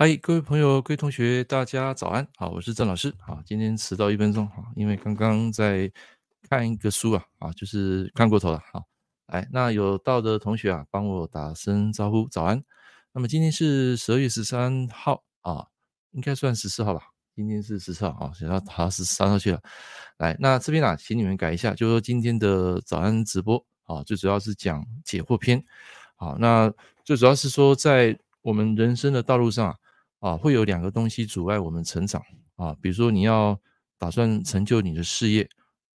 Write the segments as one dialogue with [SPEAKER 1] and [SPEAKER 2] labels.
[SPEAKER 1] 嗨，各位朋友、各位同学，大家早安！好，我是郑老师。好，今天迟到一分钟，好，因为刚刚在看一个书啊，啊，就是看过头了。好，来，那有到的同学啊，帮我打声招呼，早安。那么今天是十二月十三号啊，应该算十四号吧？今天是十四号啊，想要爬十三号去了。来，那这边啊，请你们改一下，就说今天的早安直播啊，最主要是讲解惑篇。好，那最主要是说在我们人生的道路上啊。啊，会有两个东西阻碍我们成长啊，比如说你要打算成就你的事业，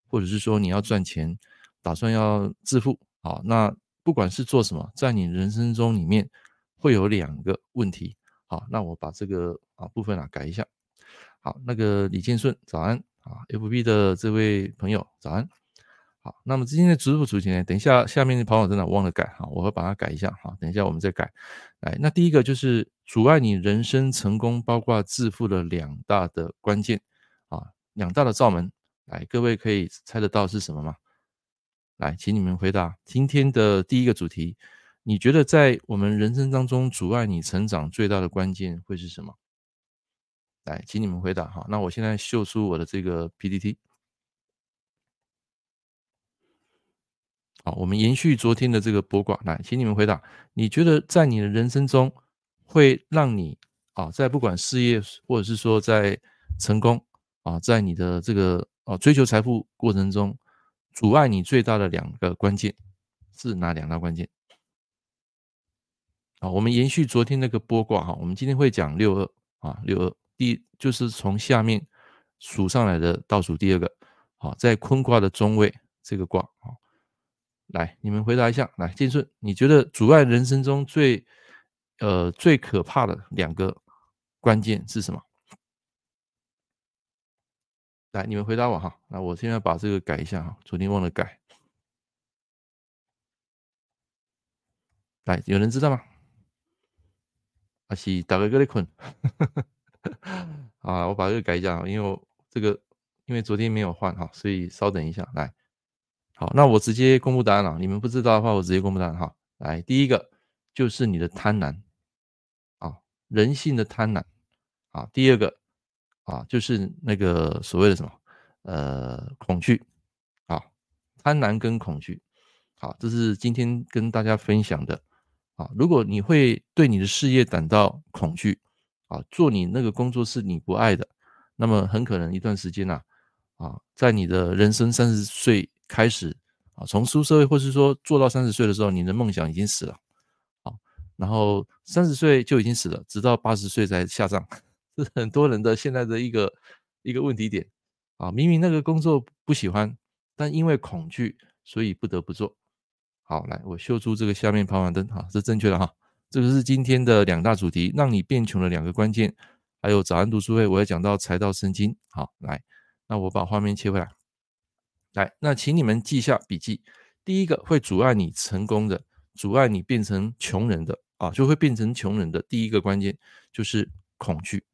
[SPEAKER 1] 或者是说你要赚钱，打算要致富啊，那不管是做什么，在你人生中里面会有两个问题。好，那我把这个啊部分啊改一下。好，那个李建顺，早安啊，FB 的这位朋友，早安。好，那么今天的直播主题呢？等一下下面的跑跑真的忘了改哈，我会把它改一下哈。等一下我们再改。来，那第一个就是阻碍你人生成功，包括致富的两大的关键啊，两大的罩门。来，各位可以猜得到是什么吗？来，请你们回答。今天的第一个主题，你觉得在我们人生当中阻碍你成长最大的关键会是什么？来，请你们回答哈。那我现在秀出我的这个 PPT。好，我们延续昨天的这个卜卦，来，请你们回答：你觉得在你的人生中，会让你啊，在不管事业或者是说在成功啊，在你的这个啊追求财富过程中，阻碍你最大的两个关键是哪两大关键？啊，我们延续昨天那个卜卦哈，我们今天会讲六二啊，六二第就是从下面数上来的倒数第二个，好，在坤卦的中位这个卦啊。来，你们回答一下。来，建顺，你觉得阻碍人生中最呃最可怕的两个关键是什么？来，你们回答我哈。那我现在把这个改一下哈，昨天忘了改。来，有人知道吗？阿西打个个的困。啊，我把这个改一下，因为我这个因为昨天没有换哈，所以稍等一下。来。好，那我直接公布答案了。你们不知道的话，我直接公布答案哈。来，第一个就是你的贪婪啊，人性的贪婪啊。第二个啊，就是那个所谓的什么呃恐惧啊，贪婪跟恐惧。好，这是今天跟大家分享的啊。如果你会对你的事业感到恐惧啊，做你那个工作是你不爱的，那么很可能一段时间呐啊，在你的人生三十岁。开始啊，从出社会，或是说做到三十岁的时候，你的梦想已经死了，好，然后三十岁就已经死了，直到八十岁才下葬，是很多人的现在的一个一个问题点啊。明明那个工作不喜欢，但因为恐惧，所以不得不做。好，来，我秀出这个下面跑马灯，哈，是正确的哈。这个是今天的两大主题，让你变穷的两个关键，还有早安读书会，我也讲到财道圣经。好，来，那我把画面切回来。来，那请你们记下笔记。第一个会阻碍你成功的，阻碍你变成穷人的啊，就会变成穷人的第一个关键就是恐惧。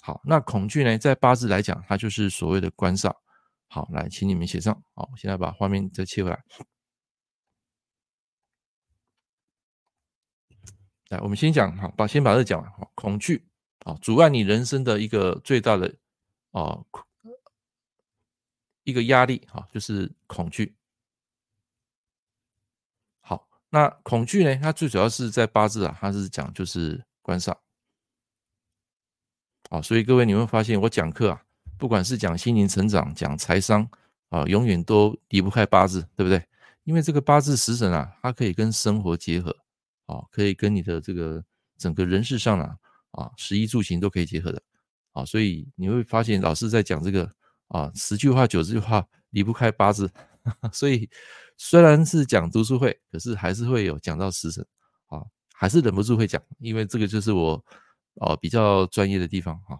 [SPEAKER 1] 好，那恐惧呢，在八字来讲，它就是所谓的官煞。好，来，请你们写上。好，现在把画面再切回来。来，我们先讲，好，把先把这讲完。好，恐惧啊，阻碍你人生的一个最大的啊。一个压力啊，就是恐惧。好，那恐惧呢？它最主要是在八字啊，它是讲就是官煞。啊，所以各位你会发现，我讲课啊，不管是讲心灵成长、讲财商啊，永远都离不开八字，对不对？因为这个八字食神啊，它可以跟生活结合，啊，可以跟你的这个整个人事上啊，啊，食衣住行都可以结合的。啊，所以你会发现老师在讲这个。啊，十句话九句话离不开八字，所以虽然是讲读书会，可是还是会有讲到食神啊，还是忍不住会讲，因为这个就是我哦比较专业的地方哈，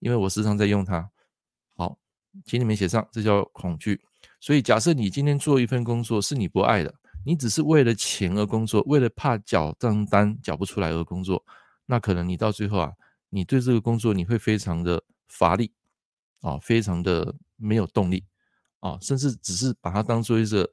[SPEAKER 1] 因为我时常在用它。好，请你们写上，这叫恐惧。所以假设你今天做一份工作是你不爱的，你只是为了钱而工作，为了怕缴账单缴不出来而工作，那可能你到最后啊，你对这个工作你会非常的乏力。啊，非常的没有动力啊，甚至只是把它当做一个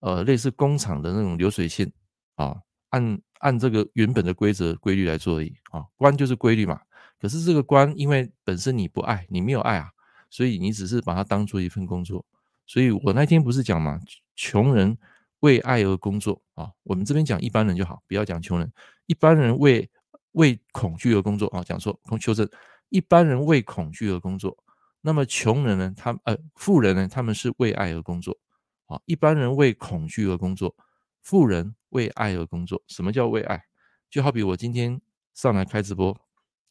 [SPEAKER 1] 呃类似工厂的那种流水线啊，按按这个原本的规则规律来做而已啊。官就是规律嘛，可是这个官，因为本身你不爱，你没有爱啊，所以你只是把它当做一份工作。所以我那天不是讲嘛，穷人为爱而工作啊。我们这边讲一般人就好，不要讲穷人。一般人为为恐惧而工作啊，讲错，空修正。一般人为恐惧而工作，那么穷人呢？他呃，富人呢？他们是为爱而工作啊。一般人为恐惧而工作，富人为爱而工作。什么叫为爱？就好比我今天上来开直播，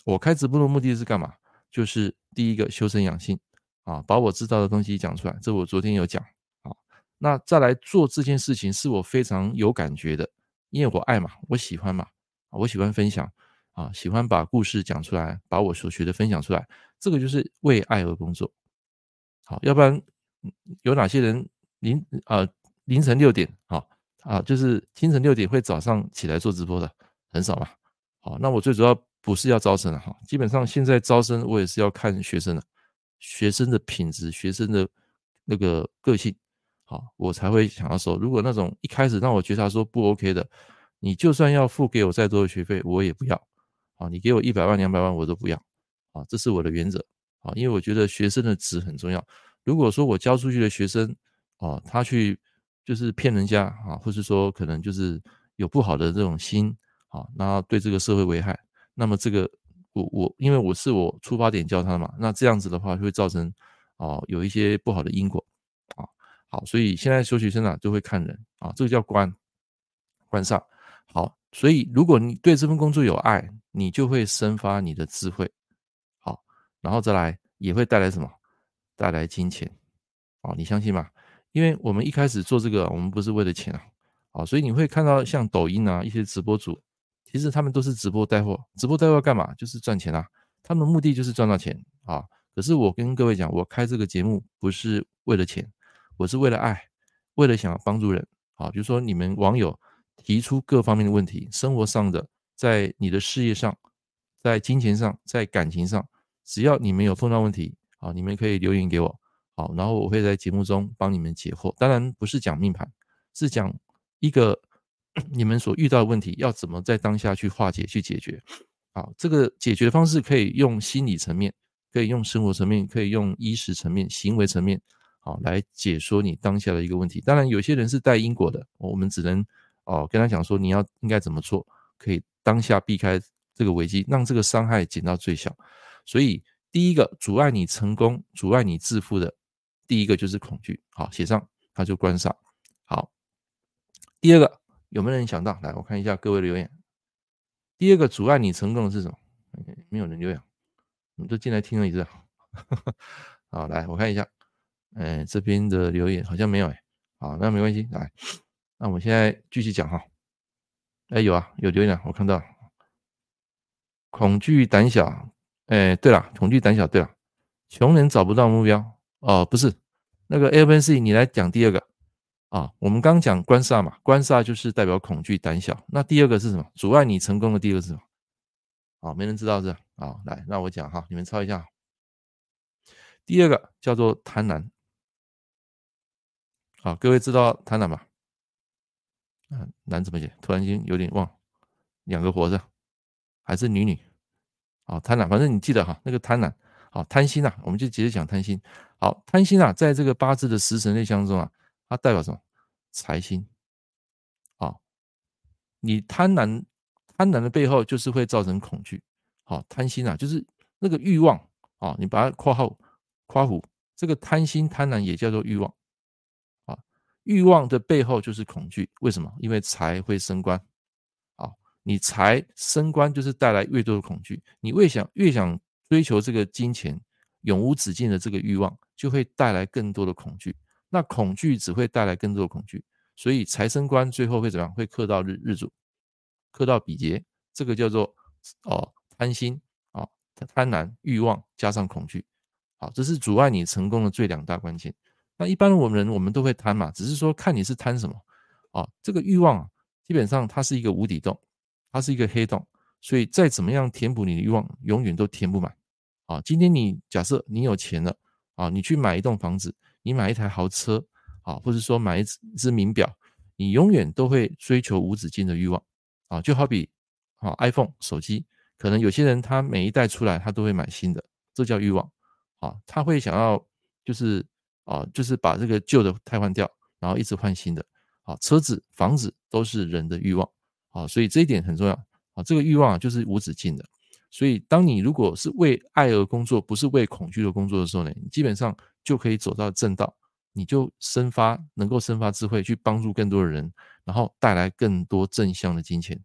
[SPEAKER 1] 我开直播的目的是干嘛？就是第一个修身养性啊，把我知道的东西讲出来。这我昨天有讲啊。那再来做这件事情，是我非常有感觉的，因为我爱嘛，我喜欢嘛，我喜欢分享啊，喜欢把故事讲出来，把我所学的分享出来。这个就是为爱而工作。好，要不然有哪些人凌啊凌晨六点啊啊，就是清晨六点会早上起来做直播的？很少嘛，好，那我最主要不是要招生了哈，基本上现在招生我也是要看学生的，学生的品质，学生的那个个性，好，我才会想要收。如果那种一开始让我觉得他说不 OK 的，你就算要付给我再多的学费，我也不要，啊，你给我一百万两百万我都不要，啊，这是我的原则，啊，因为我觉得学生的值很重要。如果说我教出去的学生，啊，他去就是骗人家啊，或是说可能就是有不好的这种心。啊，那对这个社会危害，那么这个我我因为我是我出发点教他的嘛，那这样子的话就会造成哦有一些不好的因果啊。好，所以现在修学生啊就会看人啊，这个叫官官煞。好，所以如果你对这份工作有爱，你就会生发你的智慧。然后再来也会带来什么？带来金钱。哦，你相信吗？因为我们一开始做这个，我们不是为了钱啊。哦，所以你会看到像抖音啊一些直播主。其实他们都是直播带货，直播带货干嘛？就是赚钱啊！他们的目的就是赚到钱啊！可是我跟各位讲，我开这个节目不是为了钱，我是为了爱，为了想要帮助人啊！比如说你们网友提出各方面的问题，生活上的，在你的事业上，在金钱上，在感情上，只要你们有碰到问题啊，你们可以留言给我，好，然后我会在节目中帮你们解惑。当然不是讲命盘，是讲一个。你们所遇到的问题要怎么在当下去化解、去解决？好，这个解决方式可以用心理层面，可以用生活层面，可以用衣食层面、行为层面，好来解说你当下的一个问题。当然，有些人是带因果的，我们只能哦跟他讲说你要应该怎么做，可以当下避开这个危机，让这个伤害减到最小。所以，第一个阻碍你成功、阻碍你致富的，第一个就是恐惧。好，写上，它就关上。好，第二个。有没有人想到？来，我看一下各位留言。第二个阻碍你成功的是什么？没有人留言，你们都进来听了一次。好，来，我看一下。哎，这边的留言好像没有哎。好，那没关系。来，那我们现在继续讲哈。哎，有啊，有留言，我看到。恐惧胆小。哎，对了，恐惧胆小。对了，穷人找不到目标。哦，不是，那个 A N C，你来讲第二个。啊，我们刚讲官煞嘛，官煞就是代表恐惧、胆小。那第二个是什么？阻碍你成功的第二个是什么？啊，没人知道这。啊，来，那我讲哈，你们抄一下。第二个叫做贪婪。好，各位知道贪婪吗？啊，男怎么写？突然间有点忘，两个活着，还是女女？好，贪婪，反正你记得哈，那个贪婪，好，贪心呐，我们就直接讲贪心。好，贪心啊，在这个八字的食神类象中啊。它代表什么？财星啊！你贪婪，贪婪的背后就是会造成恐惧。好，贪心啊，就是那个欲望啊。你把它括号括弧，这个贪心贪婪也叫做欲望啊。欲望的背后就是恐惧。为什么？因为财会升官。你财升官就是带来越多的恐惧。你越想越想追求这个金钱永无止境的这个欲望，就会带来更多的恐惧。那恐惧只会带来更多的恐惧，所以财生官最后会怎么样？会克到日日主，克到比劫，这个叫做哦贪心啊，贪婪欲望加上恐惧，好，这是阻碍你成功的最两大关键。那一般我们人我们都会贪嘛，只是说看你是贪什么啊。这个欲望啊，基本上它是一个无底洞，它是一个黑洞，所以再怎么样填补你的欲望，永远都填不满啊。今天你假设你有钱了啊，你去买一栋房子。你买一台豪车，啊，或者说买一只名表，你永远都会追求无止境的欲望，啊，就好比啊，iPhone 手机，可能有些人他每一代出来他都会买新的，这叫欲望啊，他会想要就是啊，就是把这个旧的汰换掉，然后一直换新的啊，车子、房子都是人的欲望啊，所以这一点很重要啊，这个欲望就是无止境的。所以，当你如果是为爱而工作，不是为恐惧而工作的时候呢，你基本上就可以走到正道，你就生发能够生发智慧，去帮助更多的人，然后带来更多正向的金钱。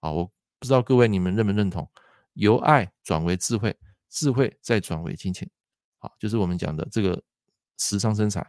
[SPEAKER 1] 好，我不知道各位你们认不认同，由爱转为智慧，智慧再转为金钱。好，就是我们讲的这个时尚生财，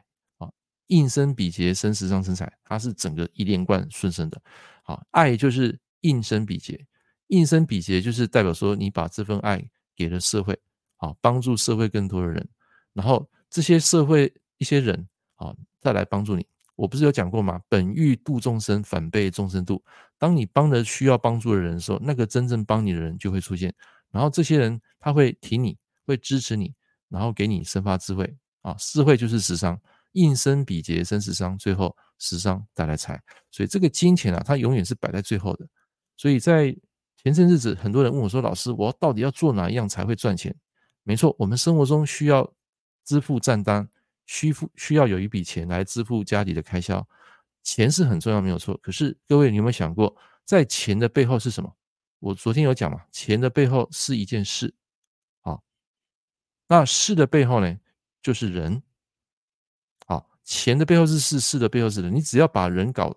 [SPEAKER 1] 应生比劫生时尚生财，它是整个一连贯顺生的。好，爱就是应生比劫。应生比劫就是代表说，你把这份爱给了社会，啊，帮助社会更多的人，然后这些社会一些人，啊，再来帮助你。我不是有讲过吗？本欲度众生，反被众生度。当你帮了需要帮助的人的时候，那个真正帮你的人就会出现，然后这些人他会挺你，会支持你，然后给你生发智慧，啊，智慧就是食伤，应生比劫生食伤，最后食伤带来财。所以这个金钱啊，它永远是摆在最后的。所以在前阵日子，很多人问我说：“老师，我到底要做哪一样才会赚钱？”没错，我们生活中需要支付账单，需付需要有一笔钱来支付家里的开销，钱是很重要，没有错。可是各位，你有没有想过，在钱的背后是什么？我昨天有讲嘛，钱的背后是一件事，好，那事的背后呢，就是人，钱的背后是事，事的背后是人。你只要把人搞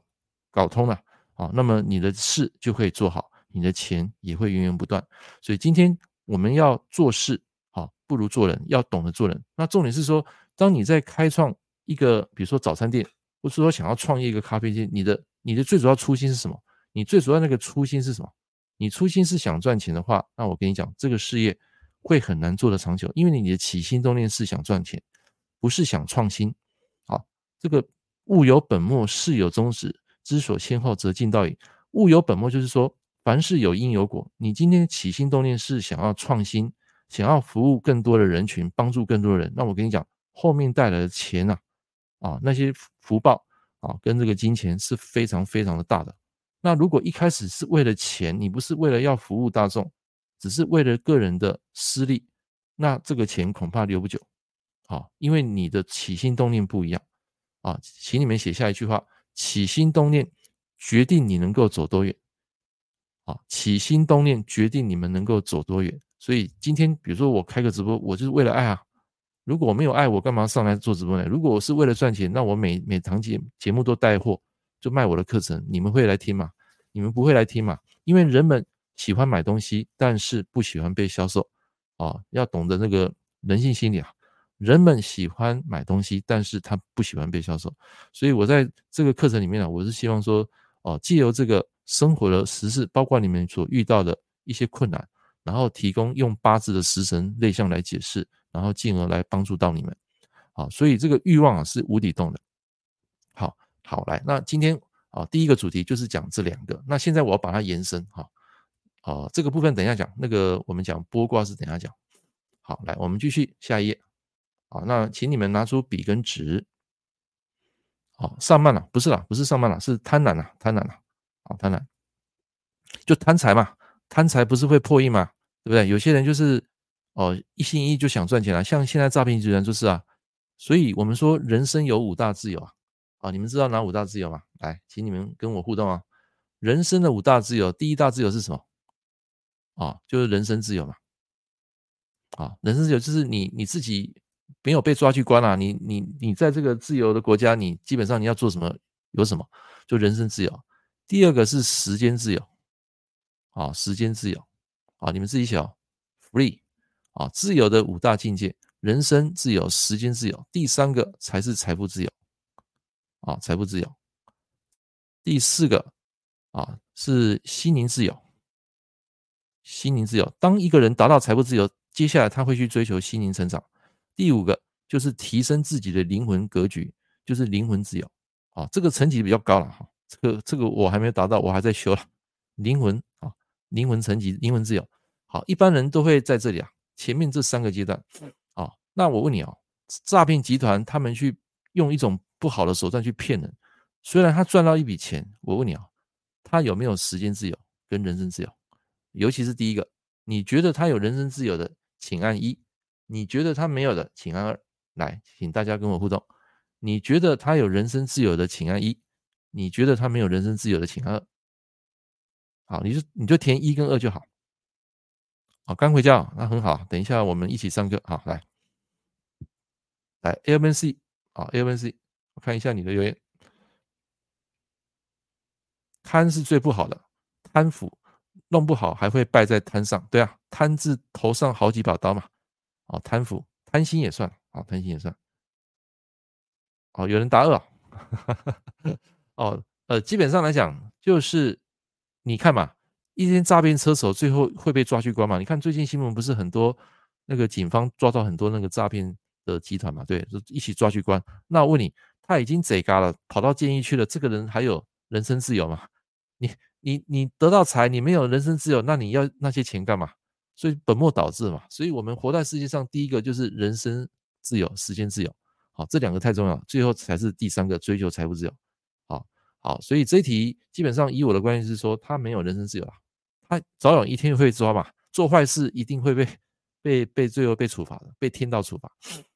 [SPEAKER 1] 搞通了，啊，那么你的事就可以做好。你的钱也会源源不断，所以今天我们要做事，好，不如做人，要懂得做人。那重点是说，当你在开创一个，比如说早餐店，或是说想要创业一个咖啡店，你的你的最主要初心是什么？你最主要那个初心是什么？你初心是想赚钱的话，那我跟你讲，这个事业会很难做得长久，因为你的起心动念是想赚钱，不是想创新。这个物有本末，事有终始，知所先后，则近道矣。物有本末就是说。凡事有因有果，你今天起心动念是想要创新，想要服务更多的人群，帮助更多的人，那我跟你讲，后面带来的钱呐，啊，那些福报啊，跟这个金钱是非常非常的大的。那如果一开始是为了钱，你不是为了要服务大众，只是为了个人的私利，那这个钱恐怕留不久，啊，因为你的起心动念不一样，啊，请你们写下一句话：起心动念决定你能够走多远。啊，起心动念决定你们能够走多远。所以今天，比如说我开个直播，我就是为了爱啊。如果我没有爱，我干嘛上来做直播呢？如果我是为了赚钱，那我每每堂节节目都带货，就卖我的课程，你们会来听吗？你们不会来听吗？因为人们喜欢买东西，但是不喜欢被销售。啊，要懂得那个人性心理啊。人们喜欢买东西，但是他不喜欢被销售。所以我在这个课程里面呢，我是希望说，哦，借由这个。生活的实事，包括你们所遇到的一些困难，然后提供用八字的食神类象来解释，然后进而来帮助到你们。好，所以这个欲望啊是无底洞的。好，好来，那今天啊第一个主题就是讲这两个。那现在我要把它延伸哈，好，这个部分等一下讲。那个我们讲剥卦是等一下讲。好，来我们继续下一页。啊，那请你们拿出笔跟纸。好，上慢了，不是啦，不是上慢了，是贪婪了，贪婪了。啊，贪婪就贪财嘛，贪财不是会破亿嘛，对不对？有些人就是哦，一心一意就想赚钱啊，像现在诈骗集团就是啊。所以我们说人生有五大自由啊，啊，你们知道哪五大自由吗？来，请你们跟我互动啊。人生的五大自由，第一大自由是什么？啊，就是人身自由嘛。啊，人身自由就是你你自己没有被抓去关啊，你你你在这个自由的国家，你基本上你要做什么有什么，就人身自由。第二个是时间自由，啊，时间自由，啊，你们自己写，free，啊，自由的五大境界，人生自由，时间自由，第三个才是财富自由，啊，财富自由，第四个，啊，是心灵自由，心灵自由。当一个人达到财富自由，接下来他会去追求心灵成长。第五个就是提升自己的灵魂格局，就是灵魂自由，啊，这个层级比较高了哈。这个这个我还没有达到，我还在修了。灵魂啊，灵魂层级，灵魂自由。好，一般人都会在这里啊，前面这三个阶段啊。那我问你啊，诈骗集团他们去用一种不好的手段去骗人，虽然他赚到一笔钱，我问你啊，他有没有时间自由跟人身自由？尤其是第一个，你觉得他有人身自由的，请按一；你觉得他没有的，请按二。来，请大家跟我互动。你觉得他有人身自由的，请按一；你觉得他没有人身自由的，请按二。好，你就你就填一跟二就好。好，刚回家，那很好。等一下我们一起上课。好，来，来，A、M、C 好，A、M、C，我看一下你的留言。贪是最不好的，贪腐弄不好还会败在贪上。对啊，贪字头上好几把刀嘛。哦，贪腐、贪心也算啊，贪心也算。哦，有人答二。哦，呃，基本上来讲，就是你看嘛，一天诈骗车手最后会被抓去关嘛？你看最近新闻不是很多，那个警方抓到很多那个诈骗的集团嘛？对，就一起抓去关。那我问你，他已经贼嘎了，跑到监狱去了，这个人还有人身自由吗？你你你得到财，你没有人身自由，那你要那些钱干嘛？所以本末倒置嘛。所以我们活在世界上，第一个就是人身自由、时间自由，好，这两个太重要，最后才是第三个追求财富自由。好，好，所以这一题基本上以我的观念是说，他没有人身自由了，他早晚一天会抓嘛，做坏事一定会被被被最后被处罚的，被天道处罚。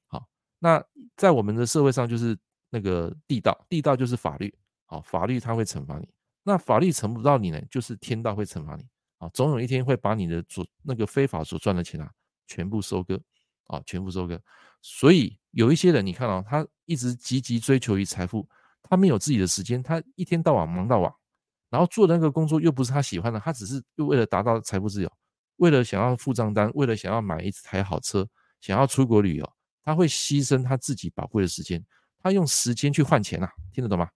[SPEAKER 1] 好，那在我们的社会上就是那个地道，地道就是法律，好，法律它会惩罚你。那法律惩不到你呢，就是天道会惩罚你啊！总有一天会把你的所那个非法所赚的钱啊，全部收割啊，全部收割。所以有一些人，你看啊，他一直积极追求于财富，他没有自己的时间，他一天到晚忙到晚，然后做的那个工作又不是他喜欢的，他只是为了达到财富自由，为了想要付账单，为了想要买一台好车，想要出国旅游，他会牺牲他自己宝贵的时间，他用时间去换钱啊，听得懂吗？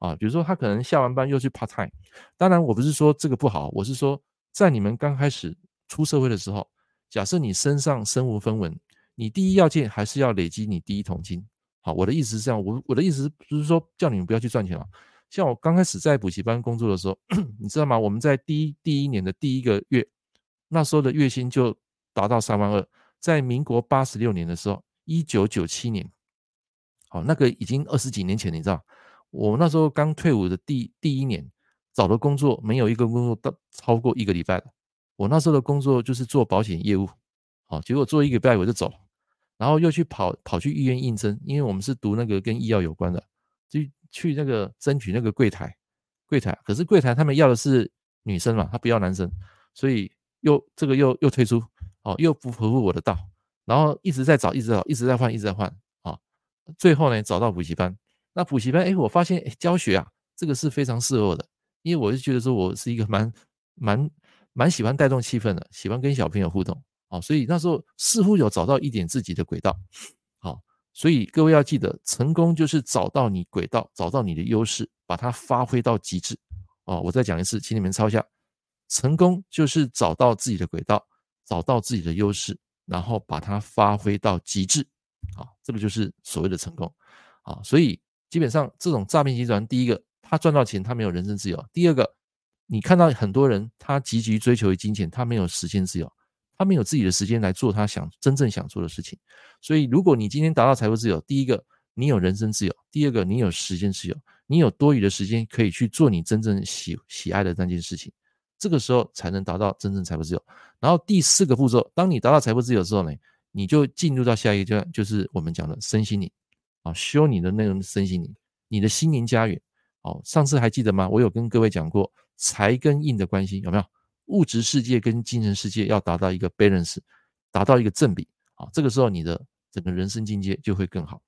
[SPEAKER 1] 啊，比如说他可能下完班又去 part time，当然我不是说这个不好，我是说在你们刚开始出社会的时候，假设你身上身无分文，你第一要件还是要累积你第一桶金。好，我的意思是这样，我我的意思不是说叫你们不要去赚钱啊。像我刚开始在补习班工作的时候，你知道吗？我们在第一第一年的第一个月，那时候的月薪就达到三万二，在民国八十六年的时候，一九九七年，好，那个已经二十几年前，你知道。我那时候刚退伍的第第一年，找的工作没有一个工作到超过一个礼拜的。我那时候的工作就是做保险业务，好，结果做一个礼拜我就走，然后又去跑跑去医院应征，因为我们是读那个跟医药有关的，就去那个争取那个柜台，柜台，可是柜台他们要的是女生嘛，他不要男生，所以又这个又又退出，哦，又不符合我的道，然后一直在找，一直找，一直在换，一直在换，啊，最后呢找到补习班。那补习班，哎，我发现，哎，教学啊，这个是非常适合我的，因为我是觉得说，我是一个蛮蛮蛮喜欢带动气氛的，喜欢跟小朋友互动，好，所以那时候似乎有找到一点自己的轨道，好，所以各位要记得，成功就是找到你轨道，找到你的优势，把它发挥到极致，哦，我再讲一次，请你们抄下，成功就是找到自己的轨道，找到自己的优势，然后把它发挥到极致，好，这个就是所谓的成功，好，所以。基本上，这种诈骗集团，第一个，他赚到钱，他没有人身自由；第二个，你看到很多人，他积极追求于金钱，他没有时间自由，他没有自己的时间来做他想真正想做的事情。所以，如果你今天达到财富自由，第一个，你有人身自由；第二个，你有时间自由，你有多余的时间可以去做你真正喜喜爱的那件事情，这个时候才能达到真正财富自由。然后第四个步骤，当你达到财富自由之后呢，你就进入到下一个阶段，就是我们讲的身心灵。啊，修你的那种身心灵，你的心灵家园。哦，上次还记得吗？我有跟各位讲过财跟印的关系，有没有？物质世界跟精神世界要达到一个 balance，达到一个正比。啊，这个时候你的整个人生境界就会更好。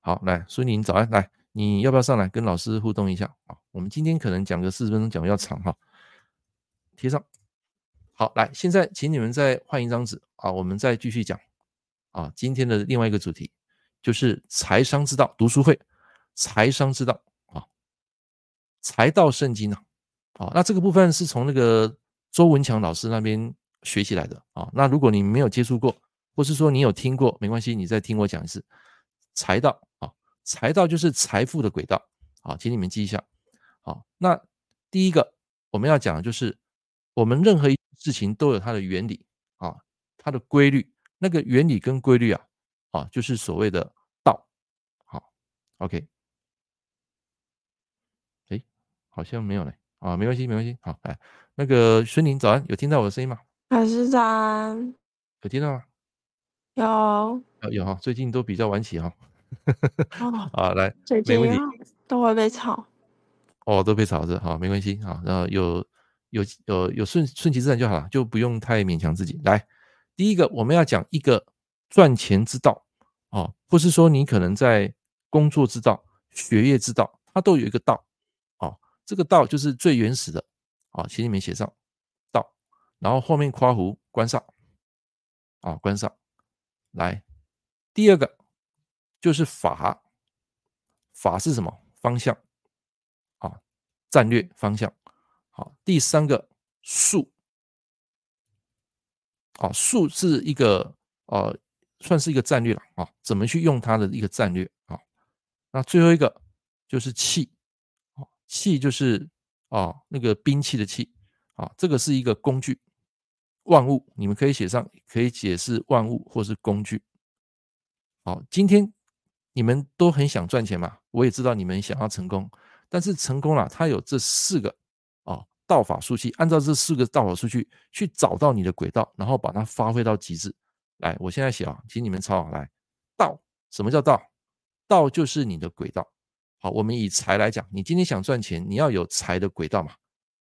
[SPEAKER 1] 好，来，孙宁早安，来，你要不要上来跟老师互动一下？啊，我们今天可能讲个四十分钟，讲比较长哈。贴上。好，来，现在请你们再换一张纸啊，我们再继续讲。啊，今天的另外一个主题就是财商之道读书会，财商之道啊，财道圣经啊，啊，那这个部分是从那个周文强老师那边学习来的啊。那如果你没有接触过，或是说你有听过，没关系，你再听我讲一次。财道啊，财道就是财富的轨道啊，请你们记一下。好，那第一个我们要讲的就是，我们任何一事情都有它的原理啊，它的规律。那个原理跟规律啊，啊，就是所谓的道。好，OK，哎，好像没有嘞，啊，没关系，没关系。好，来，那个孙宁早安，有听到我的声音吗？
[SPEAKER 2] 老师早安，
[SPEAKER 1] 有听到吗？
[SPEAKER 2] 有，
[SPEAKER 1] 有有哈，最近都比较晚起哈。
[SPEAKER 2] 哦，
[SPEAKER 1] 好，来，
[SPEAKER 2] 最近
[SPEAKER 1] 没问题，
[SPEAKER 2] 都会被吵。
[SPEAKER 1] 哦，都被吵着，好，没关系，啊，然后有有有有顺顺其自然就好了，就不用太勉强自己。来，第一个我们要讲一个赚钱之道，哦，或是说你可能在工作之道、学业之道，它都有一个道，哦，这个道就是最原始的，啊，请你们写上道，然后后面括弧关上，啊，关上。来，第二个就是法，法是什么？方向。啊战略方向，好，第三个术，啊，术是一个呃，算是一个战略了啊，怎么去用它的一个战略啊？那最后一个就是气，器就是啊那个兵器的器，啊，这个是一个工具，万物，你们可以写上，可以解释万物或是工具。好，今天你们都很想赚钱嘛，我也知道你们想要成功。但是成功了，它有这四个啊道法术器，按照这四个道法术器去找到你的轨道，然后把它发挥到极致。来，我现在写啊，请你们抄好来。道，什么叫道？道就是你的轨道。好，我们以财来讲，你今天想赚钱，你要有财的轨道嘛？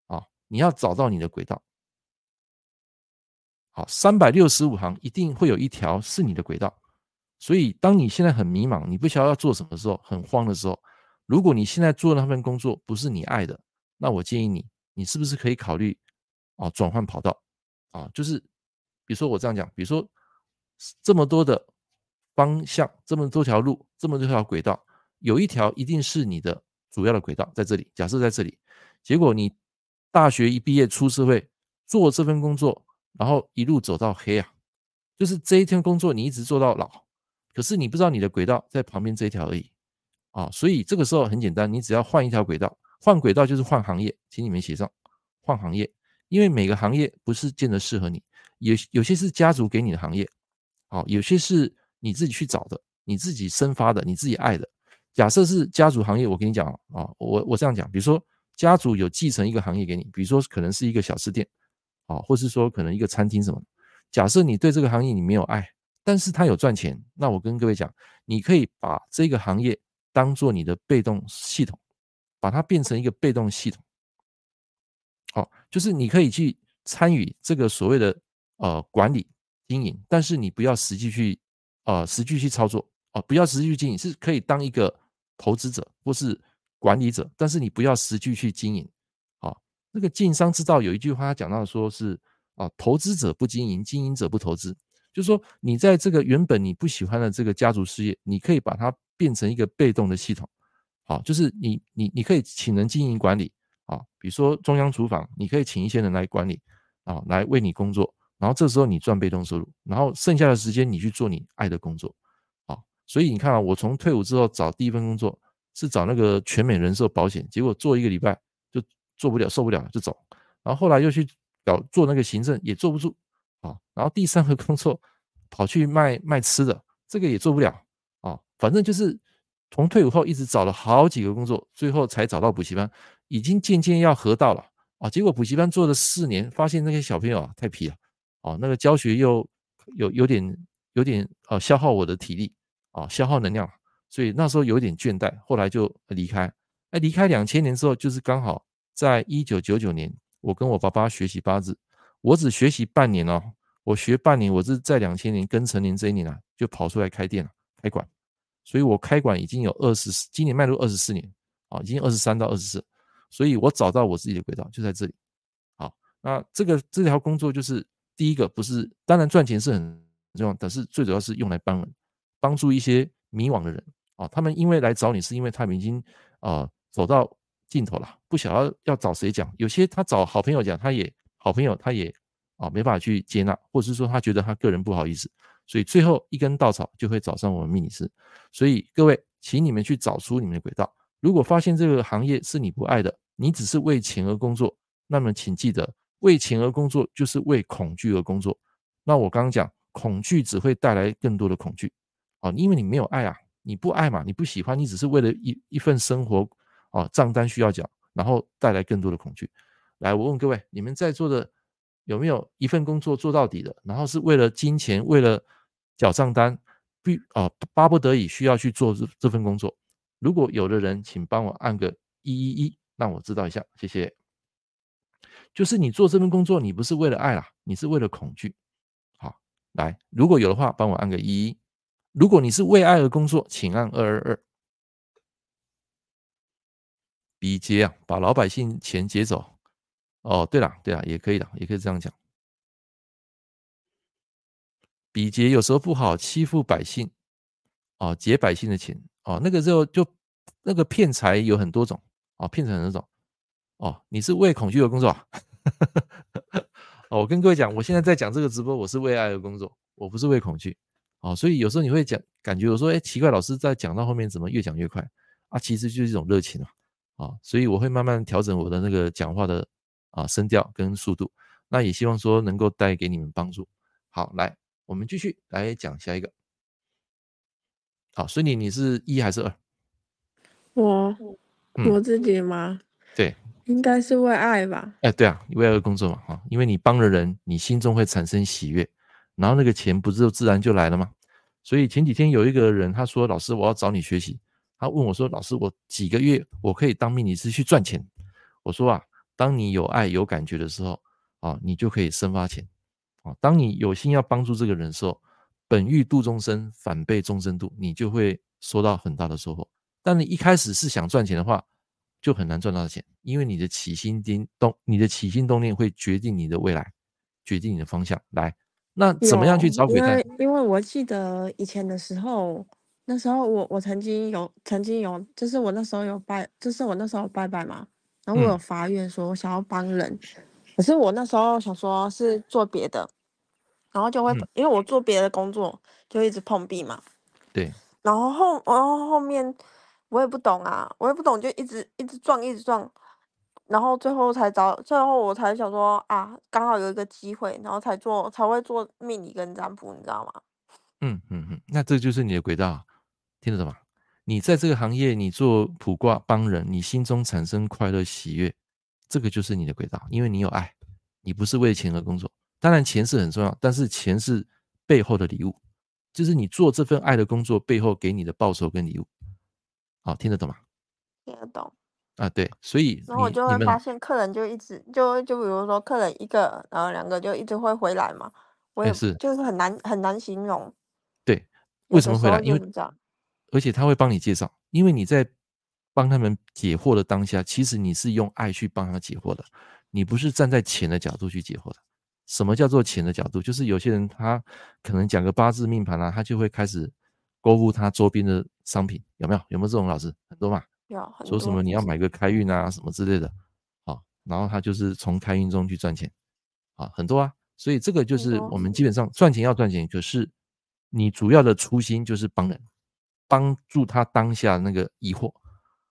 [SPEAKER 1] 啊，你要找到你的轨道。好，三百六十五行一定会有一条是你的轨道。所以，当你现在很迷茫，你不晓得要做什么的时候，很慌的时候。如果你现在做的那份工作不是你爱的，那我建议你，你是不是可以考虑啊转换跑道啊？就是比如说我这样讲，比如说这么多的方向，这么多条路，这么多条轨道，有一条一定是你的主要的轨道在这里。假设在这里，结果你大学一毕业出社会做这份工作，然后一路走到黑啊，就是这一天工作你一直做到老，可是你不知道你的轨道在旁边这一条而已。啊，所以这个时候很简单，你只要换一条轨道，换轨道就是换行业，请你们写上换行业，因为每个行业不是见得适合你，有有些是家族给你的行业，啊，有些是你自己去找的，你自己生发的，你自己爱的。假设是家族行业，我跟你讲啊，我我这样讲，比如说家族有继承一个行业给你，比如说可能是一个小吃店，啊，或是说可能一个餐厅什么。假设你对这个行业你没有爱，但是他有赚钱，那我跟各位讲，你可以把这个行业。当做你的被动系统，把它变成一个被动系统。好，就是你可以去参与这个所谓的呃管理经营，但是你不要实际去呃实际去操作哦，不要实际去经营，是可以当一个投资者或是管理者，但是你不要实际去经营。好，那个晋商之道有一句话，讲到说是啊，投资者不经营，经营者不投资。就是说，你在这个原本你不喜欢的这个家族事业，你可以把它变成一个被动的系统，好，就是你你你可以请人经营管理，啊，比如说中央厨房，你可以请一些人来管理，啊，来为你工作，然后这时候你赚被动收入，然后剩下的时间你去做你爱的工作，所以你看啊，我从退伍之后找第一份工作是找那个全美人寿保险，结果做一个礼拜就做不了，受不了就走，然后后来又去搞做那个行政也坐不住。啊，然后第三个工作跑去卖卖吃的，这个也做不了啊。反正就是从退伍后一直找了好几个工作，最后才找到补习班，已经渐渐要合到了啊。结果补习班做了四年，发现那些小朋友啊太皮了啊，那个教学又有有点有点呃消耗我的体力啊，消耗能量，所以那时候有点倦怠，后来就离开。哎，离开两千年之后，就是刚好在一九九九年，我跟我爸爸学习八字。我只学习半年哦，我学半年，我是在两千年庚辰年这一年啊，就跑出来开店了，开馆，所以我开馆已经有二十，今年迈入二十四年啊，已经二十三到二十四，所以我找到我自己的轨道就在这里。好，那这个这条工作就是第一个，不是当然赚钱是很重要，但是最主要是用来帮人，帮助一些迷惘的人啊，他们因为来找你是因为他们已经啊走到尽头了，不晓得要找谁讲，有些他找好朋友讲，他也。好朋友他也啊没法去接纳，或者是说他觉得他个人不好意思，所以最后一根稻草就会找上我们命理师。所以各位，请你们去找出你们的轨道。如果发现这个行业是你不爱的，你只是为钱而工作，那么请记得，为钱而工作就是为恐惧而工作。那我刚刚讲，恐惧只会带来更多的恐惧啊，因为你没有爱啊，你不爱嘛，你不喜欢，你只是为了一一份生活啊账单需要缴，然后带来更多的恐惧。来，我问各位，你们在座的有没有一份工作做到底的？然后是为了金钱，为了缴账单，必啊巴不得已需要去做这这份工作。如果有的人，请帮我按个一一一，让我知道一下，谢谢。就是你做这份工作，你不是为了爱啦，你是为了恐惧。好，来，如果有的话，帮我按个一一。如果你是为爱而工作，请按二二二。比劫啊，把老百姓钱劫走。哦，对了，对了，也可以的，也可以这样讲。比劫有时候不好，欺负百姓，哦，劫百姓的钱，哦，那个时候就那个骗财有很多种，哦，骗财很多种，哦，你是为恐惧而工作啊？哦，我跟各位讲，我现在在讲这个直播，我是为爱而工作，我不是为恐惧。哦，所以有时候你会讲，感觉我说，哎，奇怪，老师在讲到后面怎么越讲越快啊？其实就是一种热情啊。啊，所以我会慢慢调整我的那个讲话的啊声调跟速度，那也希望说能够带给你们帮助。好，来，我们继续来讲下一个。好，所以你你是一还是二？
[SPEAKER 2] 我我自己吗？
[SPEAKER 1] 嗯、对，
[SPEAKER 2] 应该是为爱吧。
[SPEAKER 1] 哎，对啊，为爱而工作嘛，哈，因为你帮了人，你心中会产生喜悦，然后那个钱不是就自然就来了吗？所以前几天有一个人他说：“老师，我要找你学习。”他问我说：“老师，我几个月我可以当命理师去赚钱？”我说：“啊，当你有爱有感觉的时候，啊，你就可以生发钱。啊，当你有心要帮助这个人的时候，本欲度众生，反被众生度，你就会收到很大的收获。但你一开始是想赚钱的话，就很难赚到钱，因为你的起心动，你的起心动念会决定你的未来，决定你的方向。来，那怎么样去找鬼带？
[SPEAKER 2] 因为，因为我记得以前的时候。”那时候我我曾经有曾经有，就是我那时候有拜，就是我那时候拜拜嘛，然后我有发愿说我想要帮人，嗯、可是我那时候想说是做别的，然后就会、嗯、因为我做别的工作就一直碰壁嘛，
[SPEAKER 1] 对，
[SPEAKER 2] 然后后然后后面我也不懂啊，我也不懂就一直一直撞一直撞，然后最后才找最后我才想说啊，刚好有一个机会，然后才做才会做命理跟占卜，你知道吗？
[SPEAKER 1] 嗯嗯嗯，那这就是你的轨道。听得懂吗？你在这个行业，你做卜卦帮人，你心中产生快乐喜悦，这个就是你的轨道，因为你有爱，你不是为钱而工作。当然钱是很重要，但是钱是背后的礼物，就是你做这份爱的工作背后给你的报酬跟礼物。好，听得懂吗？
[SPEAKER 2] 听得懂。
[SPEAKER 1] 啊，对，所以
[SPEAKER 2] 然后我就会发现客人就一直就就比如说客人一个，然后两个就一直会回来嘛，我也是就是很难很难形容。
[SPEAKER 1] 对，为什么回来？因为这样。而且他会帮你介绍，因为你在帮他们解惑的当下，其实你是用爱去帮他解惑的，你不是站在钱的角度去解惑的。什么叫做钱的角度？就是有些人他可能讲个八字命盘啊，他就会开始购物他周边的商品，有没有？有没有这种老师？很多嘛，
[SPEAKER 2] 有。
[SPEAKER 1] 说什么你要买个开运啊什么之类的，好，然后他就是从开运中去赚钱，啊，很多啊。所以这个就是我们基本上赚钱要赚钱，可是你主要的初心就是帮人。帮助他当下那个疑惑，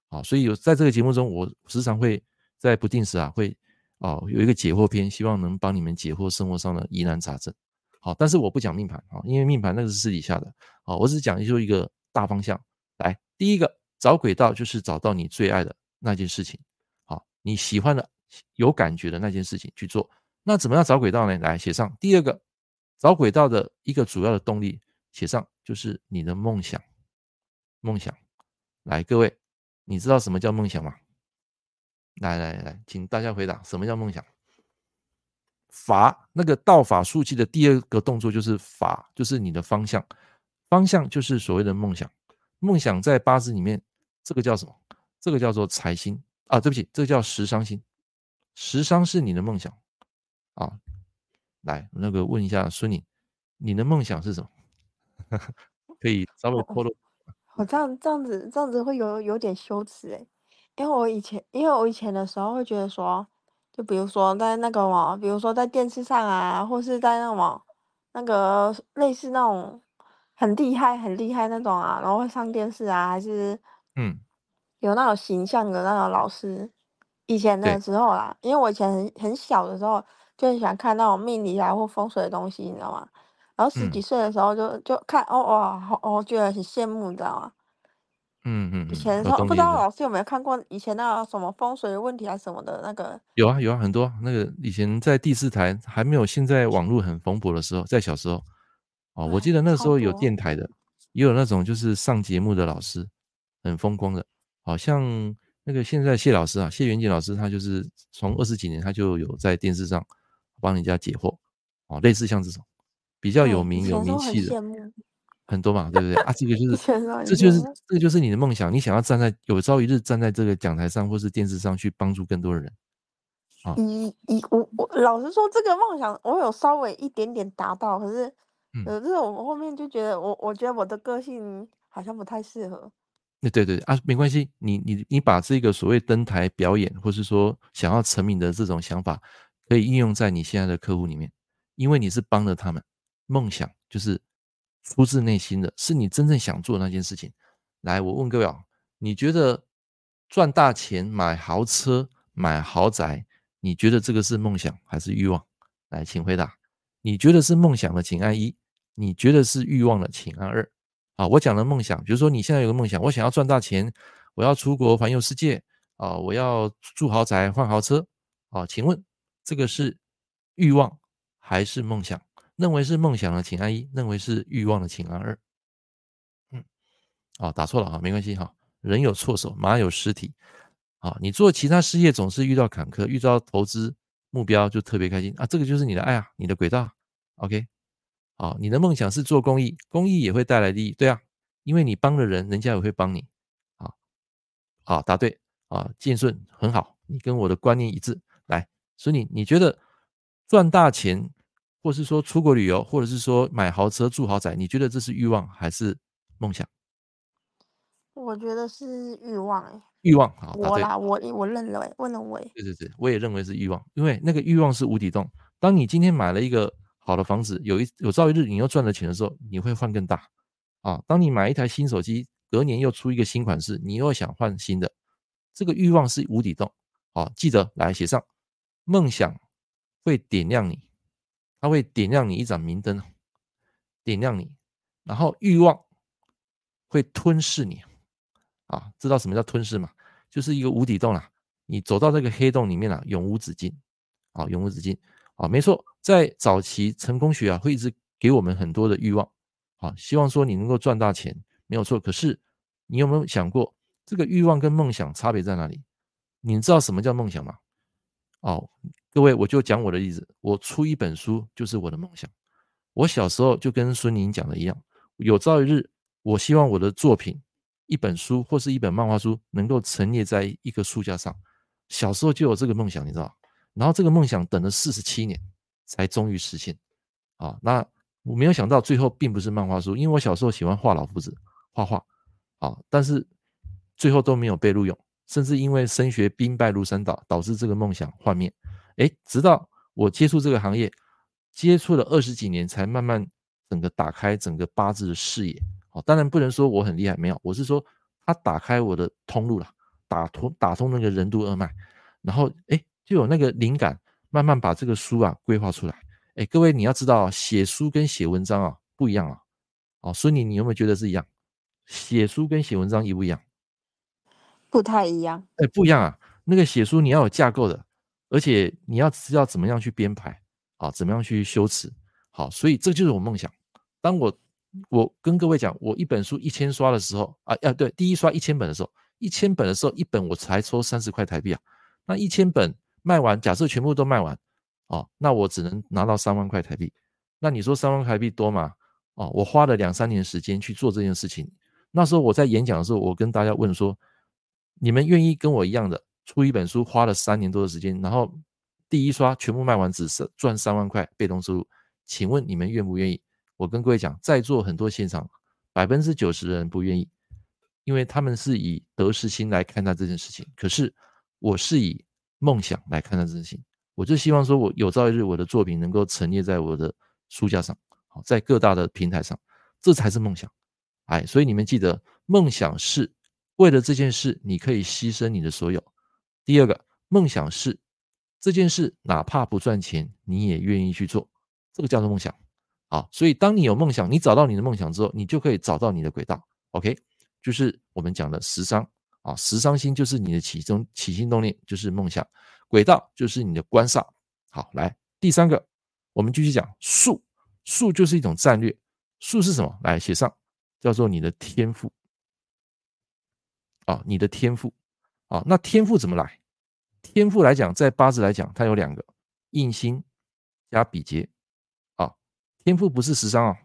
[SPEAKER 1] 啊，所以有在这个节目中，我时常会在不定时啊，会哦有一个解惑篇，希望能帮你们解惑生活上的疑难杂症，好，但是我不讲命盘啊，因为命盘那个是私底下的，啊，我只讲就一个大方向。来，第一个找轨道就是找到你最爱的那件事情，好，你喜欢的、有感觉的那件事情去做。那怎么样找轨道呢？来写上第二个找轨道的一个主要的动力，写上就是你的梦想。梦想，来，各位，你知道什么叫梦想吗？来来来，请大家回答，什么叫梦想？法，那个道法术器的第二个动作就是法，就是你的方向，方向就是所谓的梦想。梦想在八字里面，这个叫什么？这个叫做财星啊，对不起，这个叫食伤星，食伤是你的梦想啊。来，那个问一下孙颖，你的梦想是什么？可以稍微透露。
[SPEAKER 2] 我这样这样子这样子会有有点羞耻诶，因为我以前因为我以前的时候会觉得说，就比如说在那个嘛，比如说在电视上啊，或是在那种那个类似那种很厉害很厉害那种啊，然后会上电视啊，还是嗯，有那种形象的那种老师，以前的时候啦，因为我以前很很小的时候就很喜欢看那种命理啊或风水的东西，你知道吗？然后十几岁的时候就就看哦哇，哦，觉得很羡慕，你知道吗？
[SPEAKER 1] 嗯嗯，
[SPEAKER 2] 以前的时候不知道老师有没有看过以前那什么风水问题啊什么的那个？
[SPEAKER 1] 有啊有啊，很多那个以前在第四台还没有现在网络很蓬勃的时候，在小时候哦，我记得那时候有电台的，也有那种就是上节目的老师很风光的，好像那个现在谢老师啊，谢元锦老师，他就是从二十几年他就有在电视上帮人家解惑哦，类似像这种比较有名有名气的。很多嘛，对不对啊？这个就 是，这就是，这个就是你的梦想。你想要站在有朝一日站在这个讲台上，或是电视上去帮助更多的人。啊，
[SPEAKER 2] 一一我我老实说，这个梦想我有稍微一点点达到，可是有这种我后面就觉得我，我觉得我的个性好像不太适合。
[SPEAKER 1] 对对对啊，没关系，你你你把这个所谓登台表演，或是说想要成名的这种想法，可以应用在你现在的客户里面，因为你是帮了他们。梦想就是。出自内心的，是你真正想做的那件事情。来，我问各位啊，你觉得赚大钱、买豪车、买豪宅，你觉得这个是梦想还是欲望？来，请回答。你觉得是梦想的，请按一；你觉得是欲望的，请按二。啊，我讲的梦想，比如说你现在有个梦想，我想要赚大钱，我要出国环游世界啊，我要住豪宅、换豪车啊，请问这个是欲望还是梦想？认为是梦想的，请按一；认为是欲望的，请按二。嗯，啊，打错了啊，没关系哈。人有错手，马有失蹄。啊，你做其他事业总是遇到坎坷，遇到投资目标就特别开心啊。这个就是你的爱啊，你的轨道。OK，好，你的梦想是做公益，公益也会带来利益，对啊，因为你帮了人，人家也会帮你。啊，好，答对啊，建顺很好，你跟我的观念一致。来，所以你你觉得赚大钱？或是说出国旅游，或者是说买豪车住豪宅，你觉得这是欲望还是梦想？
[SPEAKER 2] 我觉得是欲望诶，
[SPEAKER 1] 欲望好，
[SPEAKER 2] 我啦，我我认为，我认为，
[SPEAKER 1] 对对对，我也认为是欲望，因为那个欲望是无底洞。当你今天买了一个好的房子，有一有朝一日你又赚了钱的时候，你会换更大啊。当你买一台新手机，隔年又出一个新款式，你又想换新的，这个欲望是无底洞。好，记得来写上，梦想会点亮你。它会点亮你一盏明灯，点亮你，然后欲望会吞噬你，啊，知道什么叫吞噬吗？就是一个无底洞啊，你走到这个黑洞里面啊，永无止境，啊，永无止境，啊，没错，在早期成功学啊，会一直给我们很多的欲望，啊，希望说你能够赚大钱，没有错。可是你有没有想过，这个欲望跟梦想差别在哪里？你知道什么叫梦想吗？哦。各位，我就讲我的例子。我出一本书就是我的梦想。我小时候就跟孙宁讲的一样，有朝一日，我希望我的作品，一本书或是一本漫画书，能够陈列在一个书架上。小时候就有这个梦想，你知道？然后这个梦想等了四十七年，才终于实现。啊，那我没有想到最后并不是漫画书，因为我小时候喜欢画老夫子，画画，啊，但是最后都没有被录用，甚至因为升学兵败如山倒，导致这个梦想幻灭。哎，直到我接触这个行业，接触了二十几年，才慢慢整个打开整个八字的视野。哦，当然不能说我很厉害，没有，我是说他打开我的通路了，打通打通那个任督二脉，然后哎，就有那个灵感，慢慢把这个书啊规划出来。哎，各位你要知道，写书跟写文章啊不一样啊。哦，所以你你有没有觉得是一样？写书跟写文章一不一样？
[SPEAKER 2] 不太一样。
[SPEAKER 1] 哎，不一样啊。那个写书你要有架构的。而且你要知道怎么样去编排，啊，怎么样去修辞，好，所以这就是我梦想。当我我跟各位讲，我一本书一千刷的时候，啊啊，对，第一刷一千本的时候，一千本的时候，一本我才抽三十块台币啊。那一千本卖完，假设全部都卖完，哦，那我只能拿到三万块台币。那你说三万块台币多吗？哦，我花了两三年时间去做这件事情。那时候我在演讲的时候，我跟大家问说，你们愿意跟我一样的？出一本书花了三年多的时间，然后第一刷全部卖完，只是赚三万块被动收入。请问你们愿不愿意？我跟各位讲，在座很多现场百分之九十的人不愿意，因为他们是以得失心来看待这件事情。可是我是以梦想来看待这件事情，我就希望说，我有朝一日我的作品能够陈列在我的书架上，好，在各大的平台上，这才是梦想。哎，所以你们记得，梦想是为了这件事，你可以牺牲你的所有。第二个梦想是这件事，哪怕不赚钱，你也愿意去做，这个叫做梦想。好，所以当你有梦想，你找到你的梦想之后，你就可以找到你的轨道。OK，就是我们讲的十商啊，食伤星就是你的起中起心动念，就是梦想；轨道就是你的官煞。好，来第三个，我们继续讲术，术就是一种战略。术是什么？来写上，叫做你的天赋啊，你的天赋啊。那天赋怎么来？天赋来讲，在八字来讲，它有两个印星加比劫啊。天赋不是食伤啊。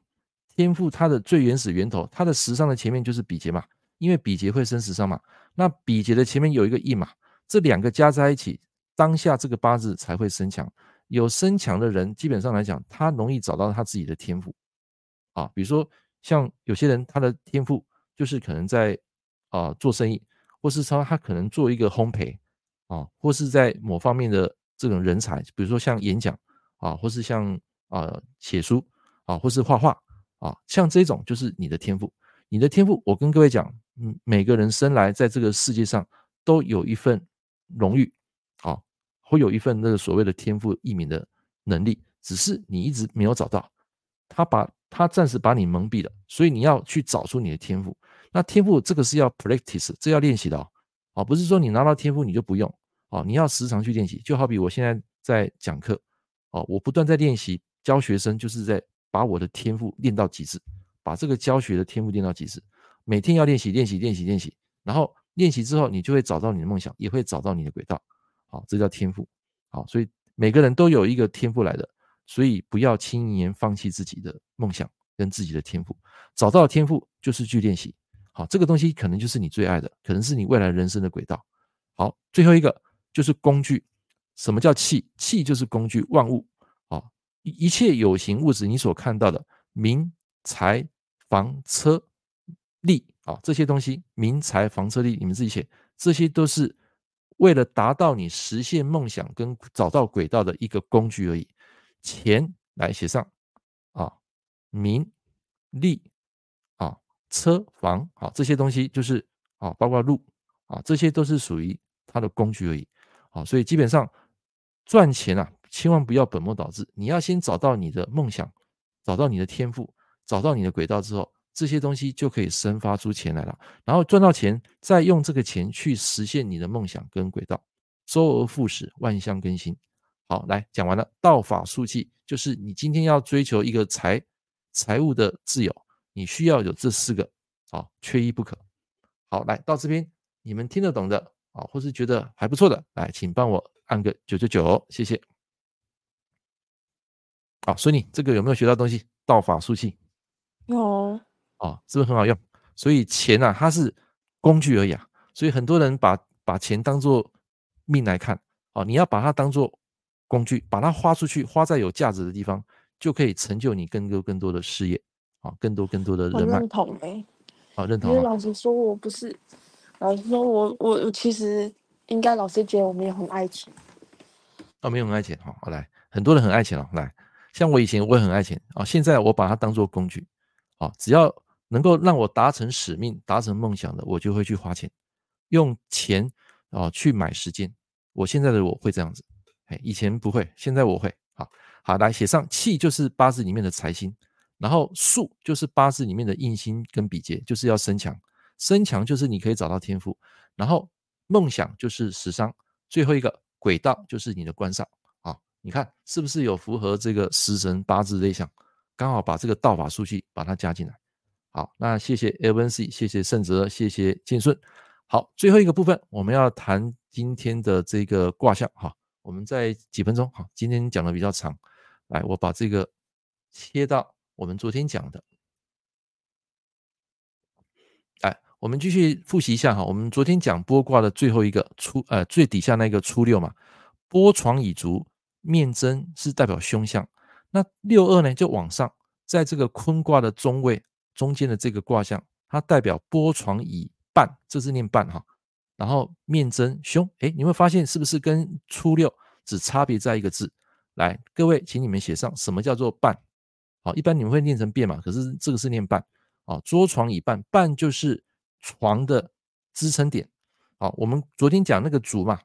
[SPEAKER 1] 天赋它的最原始源头，它的食伤的前面就是比劫嘛，因为比劫会生食伤嘛。那比劫的前面有一个印嘛，这两个加在一起，当下这个八字才会生强。有生强的人，基本上来讲，他容易找到他自己的天赋啊。比如说像有些人，他的天赋就是可能在啊做生意，或是说他可能做一个烘焙啊，或是在某方面的这种人才，比如说像演讲啊，或是像啊写书啊，或是画画。啊，像这种就是你的天赋，你的天赋，我跟各位讲，嗯，每个人生来在这个世界上都有一份荣誉，啊，会有一份那个所谓的天赋异禀的能力，只是你一直没有找到，他把他暂时把你蒙蔽了，所以你要去找出你的天赋。那天赋这个是要 practice，这要练习的哦，啊，不是说你拿到天赋你就不用，啊，你要时常去练习。就好比我现在在讲课，哦，我不断在练习教学生，就是在。把我的天赋练到极致，把这个教学的天赋练到极致，每天要练习练习练习练习，然后练习之后，你就会找到你的梦想，也会找到你的轨道。好，这叫天赋。好，所以每个人都有一个天赋来的，所以不要轻言放弃自己的梦想跟自己的天赋。找到天赋就是去练习。好，这个东西可能就是你最爱的，可能是你未来人生的轨道。好，最后一个就是工具。什么叫器？器就是工具，万物。好一切有形物质，你所看到的名财房车利啊，这些东西，名财房车利，你们自己写，这些都是为了达到你实现梦想跟找到轨道的一个工具而已。钱来写上啊，名利啊，车房啊，这些东西就是啊，包括路啊，这些都是属于它的工具而已。啊，所以基本上赚钱啊。千万不要本末倒置，你要先找到你的梦想，找到你的天赋，找到你的轨道之后，这些东西就可以生发出钱来了。然后赚到钱，再用这个钱去实现你的梦想跟轨道，周而复始，万象更新。好，来讲完了，道法术器就是你今天要追求一个财财务的自由，你需要有这四个，好，缺一不可。好，来到这边，你们听得懂的啊，或是觉得还不错的，来，请帮我按个九九九，谢谢。好，所以你这个有没有学到东西？道法术器
[SPEAKER 2] 有
[SPEAKER 1] 哦，是不是很好用？所以钱啊，它是工具而已啊。所以很多人把把钱当做命来看哦，你要把它当做工具，把它花出去，花在有价值的地方，就可以成就你更多更多的事业啊，更多更多的人
[SPEAKER 2] 脉。认同哎，
[SPEAKER 1] 好认同。
[SPEAKER 2] 因为老实说，我不是老实说我，我我其实应该老师觉得我没有很爱钱。
[SPEAKER 1] 哦，没有很爱钱哈。好来，很多人很爱钱哦，来。像我以前我也很爱钱啊，现在我把它当做工具啊，只要能够让我达成使命、达成梦想的，我就会去花钱，用钱啊去买时间。我现在的我会这样子，哎，以前不会，现在我会。好，好，来写上气就是八字里面的财星，然后术就是八字里面的印星跟比劫，就是要身强，身强就是你可以找到天赋，然后梦想就是食伤，最后一个轨道就是你的官煞。啊你看是不是有符合这个食神八字类象？刚好把这个道法术器把它加进来。好，那谢谢 LNC，谢谢盛泽，谢谢建顺。好，最后一个部分我们要谈今天的这个卦象哈。我们在几分钟哈，今天讲的比较长，来我把这个切到我们昨天讲的。哎，我们继续复习一下哈。我们昨天讲剥卦的最后一个初呃最底下那个初六嘛，剥床以足。面针是代表凶相，那六二呢就往上，在这个坤卦的中位中间的这个卦象，它代表波床以半，这是念半哈。然后面针凶，哎，你会发现是不是跟初六只差别在一个字？来，各位，请你们写上什么叫做半？好，一般你们会念成变嘛，可是这个是念半啊。桌床以半，半就是床的支撑点。好，我们昨天讲那个足嘛，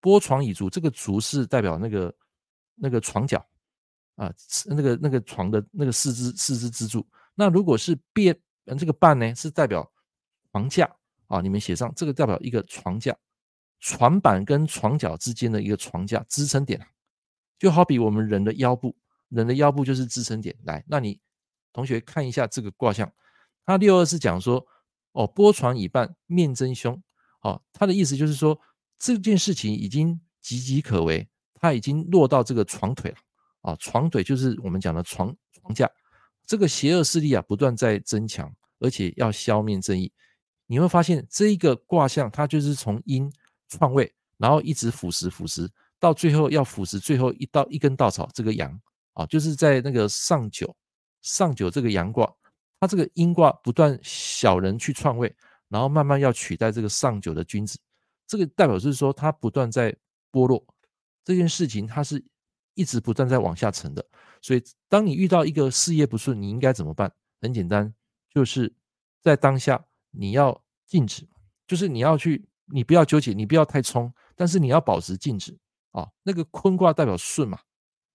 [SPEAKER 1] 波床以足，这个足是代表那个。那个床脚啊，那个那个床的那个四肢四肢支柱。那如果是变，这个半呢，是代表床架啊，你们写上这个代表一个床架，床板跟床脚之间的一个床架支撑点，就好比我们人的腰部，人的腰部就是支撑点。来，那你同学看一下这个卦象，它六二是讲说，哦，波床以半，面真凶，哦，他的意思就是说这件事情已经岌岌可危，他已经落到这个床腿了，啊，床腿就是我们讲的床床架，这个邪恶势力啊不断在增强。而且要消灭正义，你会发现这一个卦象，它就是从阴创位，然后一直腐蚀腐蚀，到最后要腐蚀最后一道一根稻草，这个阳啊，就是在那个上九上九这个阳卦，它这个阴卦不断小人去创位，然后慢慢要取代这个上九的君子，这个代表是说它不断在剥落这件事情，它是一直不断在往下沉的。所以当你遇到一个事业不顺，你应该怎么办？很简单。就是在当下，你要静止，就是你要去，你不要纠结，你不要太冲，但是你要保持静止啊。那个坤卦代表顺嘛，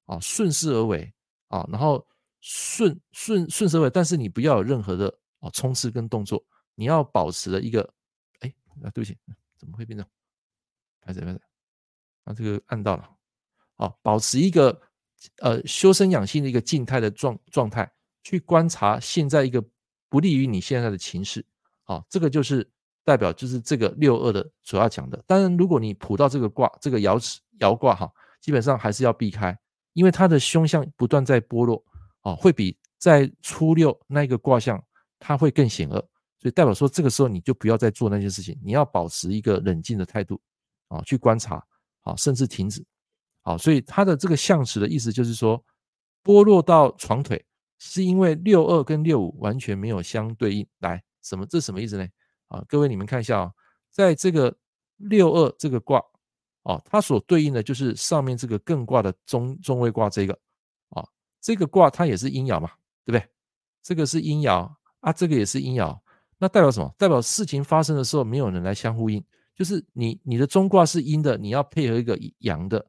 [SPEAKER 1] 啊，顺势而为啊，然后顺顺顺势而为，但是你不要有任何的啊冲刺跟动作，你要保持了一个，哎，啊，对不起，怎么会变成？拍谁拍谁？啊，这个按到了，啊，保持一个呃修身养性的一个静态的状状态，去观察现在一个。不利于你现在的情势，好，这个就是代表就是这个六二的所要讲的。当然，如果你卜到这个卦，这个爻辞爻卦哈，基本上还是要避开，因为它的凶相不断在剥落，啊，会比在初六那个卦象它会更险恶，所以代表说这个时候你就不要再做那些事情，你要保持一个冷静的态度，啊，去观察，啊，甚至停止，好，所以它的这个象辞的意思就是说，剥落到床腿。是因为六二跟六五完全没有相对应，来，什么？这什么意思呢？啊，各位你们看一下啊、哦，在这个六二这个卦啊，它所对应的就是上面这个艮卦的中中位卦这个啊，这个卦它也是阴爻嘛，对不对？这个是阴爻啊，这个也是阴爻，那代表什么？代表事情发生的时候没有人来相呼应，就是你你的中卦是阴的，你要配合一个阳的，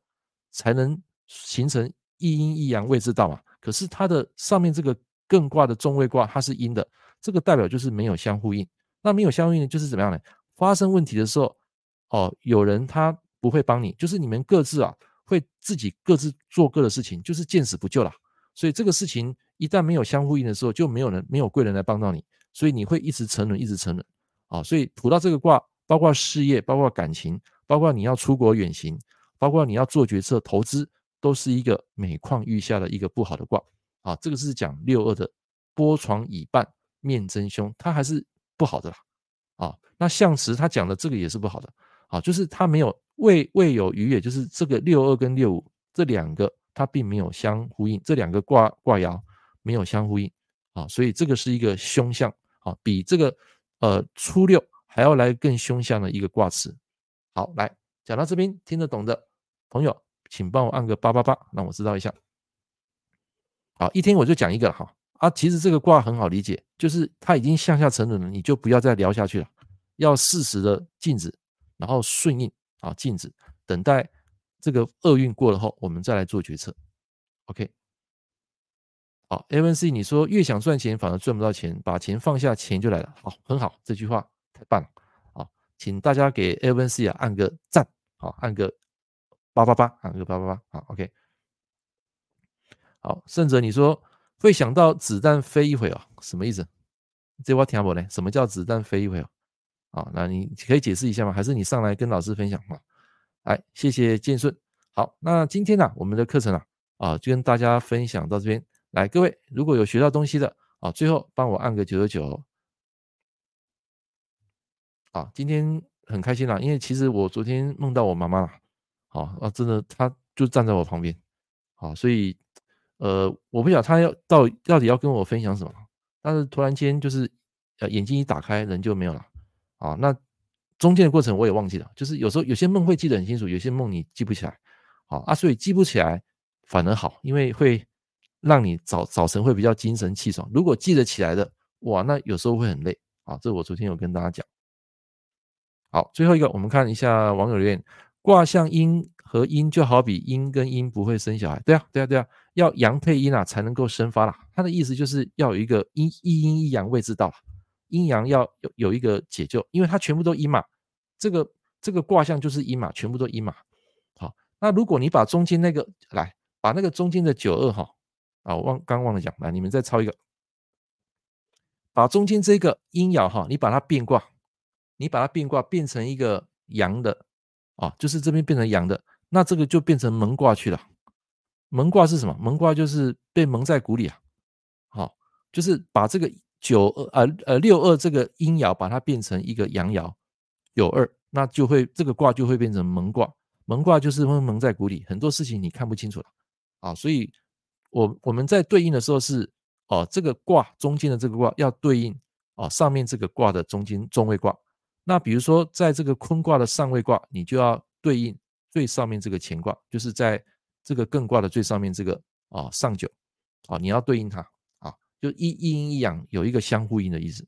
[SPEAKER 1] 才能形成一阴一阳位之道嘛。可是它的上面这个艮卦的中位卦，它是阴的，这个代表就是没有相呼应。那没有相呼应就是怎么样呢？发生问题的时候，哦，有人他不会帮你，就是你们各自啊会自己各自做各的事情，就是见死不救了。所以这个事情一旦没有相呼应的时候，就没有人没有贵人来帮到你，所以你会一直沉沦，一直沉沦。啊，所以卜到这个卦，包括事业，包括感情，包括你要出国远行，包括你要做决策、投资。都是一个每况愈下的一个不好的卦啊，这个是讲六二的波床以半，面真凶，它还是不好的啦啊。那象辞他讲的这个也是不好的啊，就是他没有未未有余，也就是这个六二跟六五这两个，它并没有相呼应，这两个卦卦爻没有相呼应啊，所以这个是一个凶相啊，比这个呃初六还要来更凶相的一个卦辞。好，来讲到这边听得懂的朋友。请帮我按个八八八，让我知道一下。好，一天我就讲一个哈啊，其实这个卦很好理解，就是它已经向下沉沦了，你就不要再聊下去了，要适时的静止，然后顺应啊，静止，等待这个厄运过了后，我们再来做决策。OK，好，ANC，你说越想赚钱反而赚不到钱，把钱放下，钱就来了。好，很好，这句话太棒了。好，请大家给 ANC 啊按个赞，好，按个。八八八啊，个八八八，好，OK，好，甚者你说会想到子弹飞一会哦，什么意思？这我听不懂呢，什么叫子弹飞一会哦？啊，那你可以解释一下吗？还是你上来跟老师分享吗？来，谢谢建顺。好，那今天呢、我们的课程啊，啊，就跟大家分享到这边。来，各位如果有学到东西的啊，最后帮我按个九九九。啊，今天很开心啦，因为其实我昨天梦到我妈妈了。好啊，真的，他就站在我旁边，好，所以，呃，我不晓得他要到到底要跟我分享什么，但是突然间就是，呃，眼睛一打开，人就没有了，啊，那中间的过程我也忘记了，就是有时候有些梦会记得很清楚，有些梦你记不起来，好啊，所以记不起来反而好，因为会让你早早晨会比较精神气爽。如果记得起来的，哇，那有时候会很累，啊，这我昨天有跟大家讲。好，最后一个，我们看一下网友留言。卦象阴和阴就好比阴跟阴不会生小孩，对啊，对啊，对啊，要阳配阴啊才能够生发啦。他的意思就是要有一个阴一阴一阳位之道，阴阳要有有一个解救，因为它全部都阴嘛，这个这个卦象就是阴嘛，全部都阴嘛。好，那如果你把中间那个来，把那个中间的九二哈，啊，我忘刚忘了讲，来，你们再抄一个，把中间这个阴爻哈，你把它变卦，你把它变卦变成一个阳的，啊，就是这边变成阳的，那这个就变成蒙卦去了。蒙卦是什么？蒙卦就是被蒙在鼓里啊。好，就是把这个九二呃呃六二这个阴爻，把它变成一个阳爻，有二，那就会这个卦就会变成蒙卦。蒙卦就是会蒙在鼓里，很多事情你看不清楚了啊。所以我我们在对应的时候是哦，这个卦中间的这个卦要对应哦上面这个卦的中间中位卦。那比如说在这个坤卦的上位卦，你就要对应最上面这个乾卦，就是在这个艮卦的最上面这个啊上九啊，你要对应它啊。就一一阴一阳有一个相呼应的意思。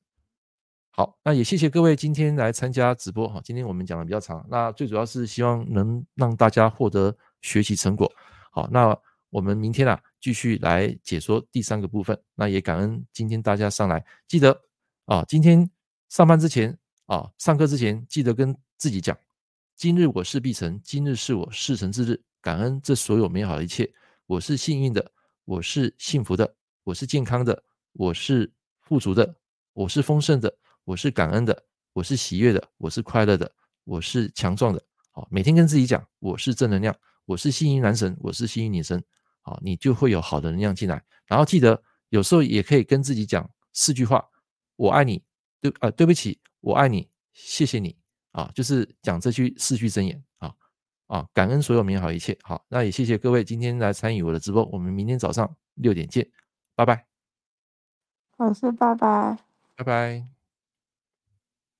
[SPEAKER 1] 好，那也谢谢各位今天来参加直播哈。今天我们讲的比较长，那最主要是希望能让大家获得学习成果。好，那我们明天啊继续来解说第三个部分。那也感恩今天大家上来，记得啊，今天上班之前啊，上课之前记得跟自己讲：今日我事必成，今日是我事成之日。感恩这所有美好的一切，我是幸运的，我是幸福的。我是健康的，我是富足的，我是丰盛的，我是感恩的，我是喜悦的，我是快乐的，我是强壮的。好，每天跟自己讲，我是正能量，我是幸运男神，我是幸运女神。好，你就会有好的能量进来。然后记得有时候也可以跟自己讲四句话：我爱你，对呃对不起，我爱你，谢谢你。啊，就是讲这句四句真言。啊啊，感恩所有美好一切。好，那也谢谢各位今天来参与我的直播。我们明天早上六点见。拜拜，
[SPEAKER 2] 老师，拜拜，
[SPEAKER 1] 拜拜。